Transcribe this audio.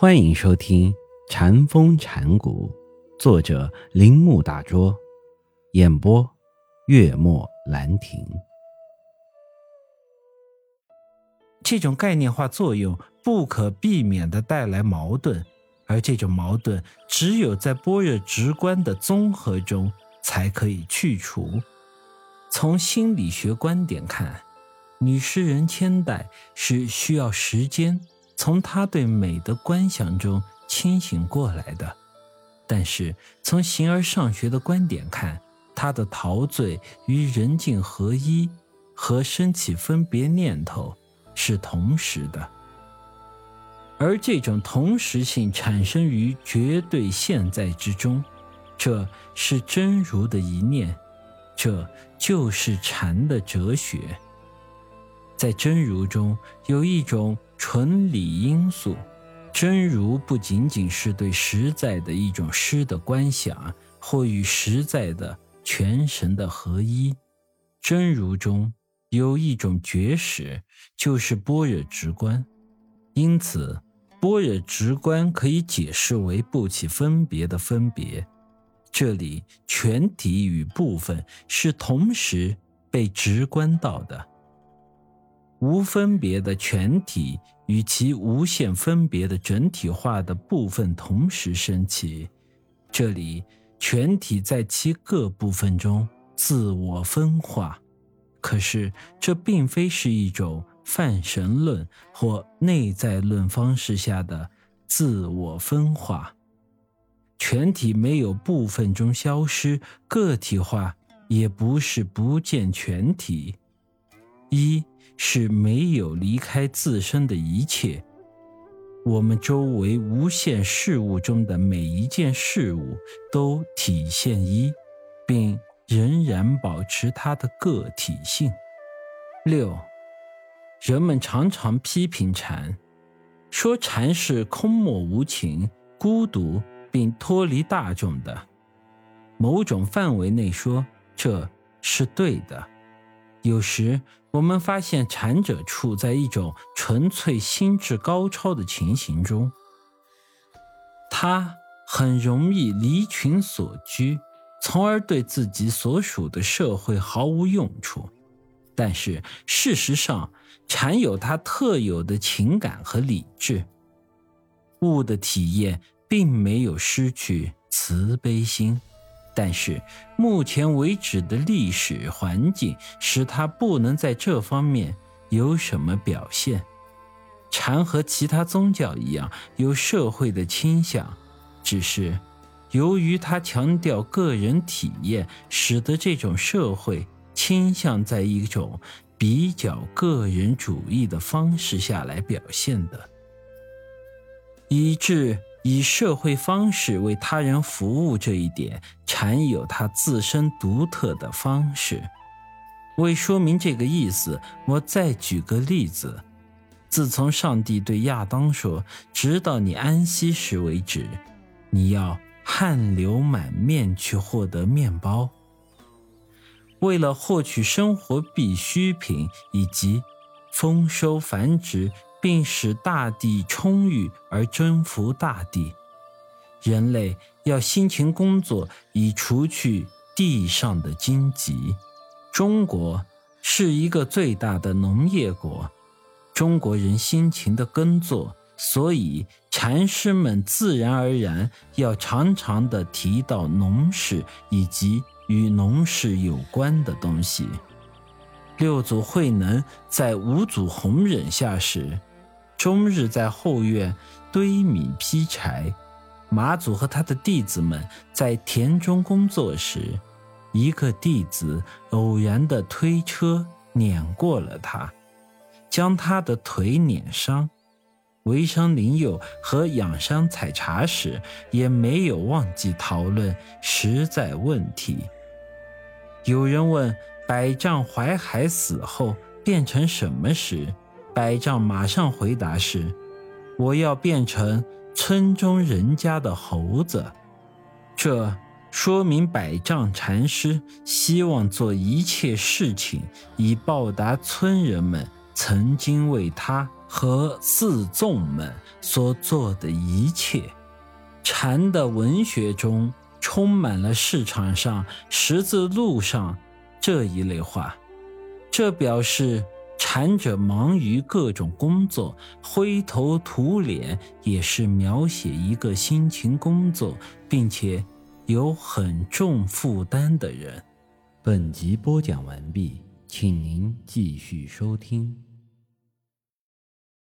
欢迎收听《禅风禅谷，作者铃木大拙，演播月末兰亭。这种概念化作用不可避免的带来矛盾，而这种矛盾只有在般若直观的综合中才可以去除。从心理学观点看，女诗人千代是需要时间。从他对美的观想中清醒过来的，但是从形而上学的观点看，他的陶醉与人境合一和升起分别念头是同时的，而这种同时性产生于绝对现在之中，这是真如的一念，这就是禅的哲学。在真如中有一种纯理因素，真如不仅仅是对实在的一种诗的观想，或与实在的全神的合一。真如中有一种觉识，就是般若直观。因此，般若直观可以解释为不起分别的分别。这里全体与部分是同时被直观到的。无分别的全体与其无限分别的整体化的部分同时升起，这里全体在其各部分中自我分化。可是这并非是一种泛神论或内在论方式下的自我分化。全体没有部分中消失，个体化也不是不见全体。一。是没有离开自身的一切，我们周围无限事物中的每一件事物都体现一，并仍然保持它的个体性。六，人们常常批评禅，说禅是空漠无情、孤独并脱离大众的。某种范围内说，这是对的。有时我们发现禅者处在一种纯粹心智高超的情形中，他很容易离群所居，从而对自己所属的社会毫无用处。但是事实上，禅有它特有的情感和理智，悟的体验并没有失去慈悲心。但是，目前为止的历史环境使他不能在这方面有什么表现。禅和其他宗教一样有社会的倾向，只是由于他强调个人体验，使得这种社会倾向在一种比较个人主义的方式下来表现的，以致。以社会方式为他人服务这一点，禅有他自身独特的方式。为说明这个意思，我再举个例子：自从上帝对亚当说“直到你安息时为止”，你要汗流满面去获得面包。为了获取生活必需品以及丰收繁殖。并使大地充裕而征服大地，人类要辛勤工作以除去地上的荆棘。中国是一个最大的农业国，中国人辛勤的耕作，所以禅师们自然而然要常常的提到农事以及与农事有关的东西。六祖慧能在五祖弘忍下时。终日在后院堆米劈柴，马祖和他的弟子们在田中工作时，一个弟子偶然的推车碾过了他，将他的腿碾伤。为商林佑和养伤采茶时，也没有忘记讨论实在问题。有人问百丈怀海死后变成什么时？百丈马上回答是：“我要变成村中人家的猴子。”这说明百丈禅师希望做一切事情，以报答村人们曾经为他和四众们所做的一切。禅的文学中充满了市场上、十字路上这一类话，这表示禅者忙于各种工作，灰头土脸，也是描写一个辛勤工作并且有很重负担的人。本集播讲完毕，请您继续收听。